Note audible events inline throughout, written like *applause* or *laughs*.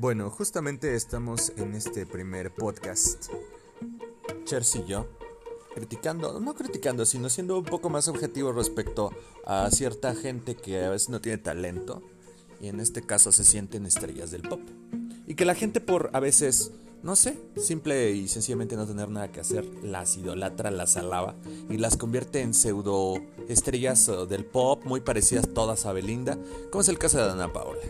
Bueno, justamente estamos en este primer podcast, Chers y yo, criticando, no criticando, sino siendo un poco más objetivo respecto a cierta gente que a veces no tiene talento y en este caso se sienten estrellas del pop. Y que la gente por a veces, no sé, simple y sencillamente no tener nada que hacer, las idolatra, las alaba y las convierte en pseudo estrellas del pop muy parecidas todas a Belinda, como es el caso de Dana Paola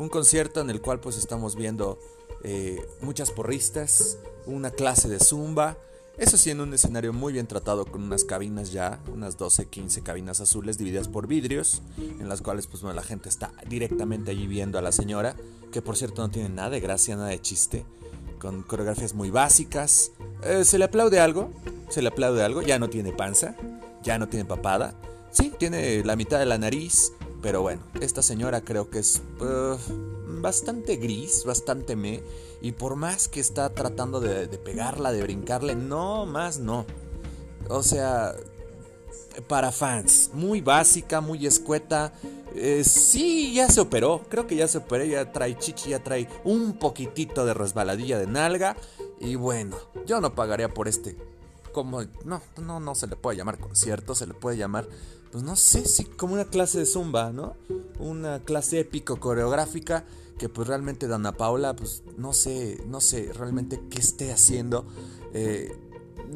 un concierto en el cual pues estamos viendo eh, muchas porristas, una clase de zumba, eso sí en un escenario muy bien tratado con unas cabinas ya, unas 12, 15 cabinas azules divididas por vidrios, en las cuales pues bueno, la gente está directamente allí viendo a la señora, que por cierto no tiene nada de gracia, nada de chiste, con coreografías muy básicas. Eh, se le aplaude algo, se le aplaude algo, ya no tiene panza, ya no tiene papada, sí, tiene la mitad de la nariz, pero bueno, esta señora creo que es uh, bastante gris, bastante me. Y por más que está tratando de, pegarla, de brincarle, no más no. O sea, para fans, muy básica, muy escueta. Eh, sí, ya se operó, creo que ya se operó, ya trae chichi, ya trae un poquitito de resbaladilla de nalga. Y bueno, yo no pagaría por este como no, no, no se le puede llamar concierto, se le puede llamar, pues no sé si como una clase de zumba, ¿no? Una clase épico coreográfica que pues realmente Dana Paula, pues no sé, no sé realmente qué esté haciendo. Eh,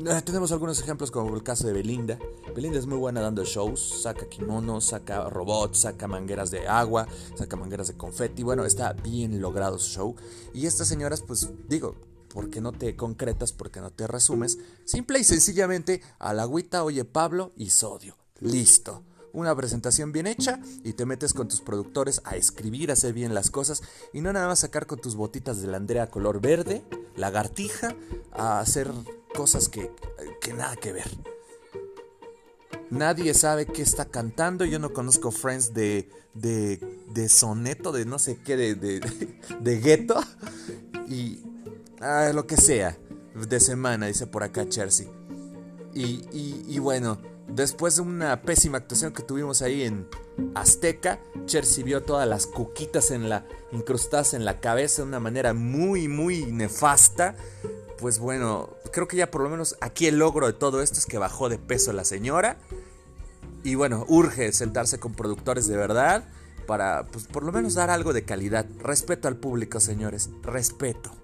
eh, tenemos algunos ejemplos como el caso de Belinda. Belinda es muy buena dando shows, saca kimonos, saca robots, saca mangueras de agua, saca mangueras de confeti. Bueno, está bien logrado su show. Y estas señoras, pues digo, porque no te concretas, porque no te resumes. Simple y sencillamente a la agüita, oye Pablo y sodio. Listo. Una presentación bien hecha y te metes con tus productores a escribir, a hacer bien las cosas y no nada más sacar con tus botitas de Andrea color verde, lagartija, a hacer cosas que, que nada que ver. Nadie sabe qué está cantando. Yo no conozco Friends de, de, de soneto, de no sé qué, de, de, *laughs* de gueto. Y, Ah, lo que sea, de semana, dice por acá Chelsea. Y, y, bueno, después de una pésima actuación que tuvimos ahí en Azteca, Chelsea vio todas las cuquitas en la, incrustadas en la cabeza de una manera muy, muy nefasta. Pues bueno, creo que ya por lo menos aquí el logro de todo esto es que bajó de peso la señora. Y bueno, urge sentarse con productores de verdad para, pues por lo menos dar algo de calidad. Respeto al público, señores. Respeto.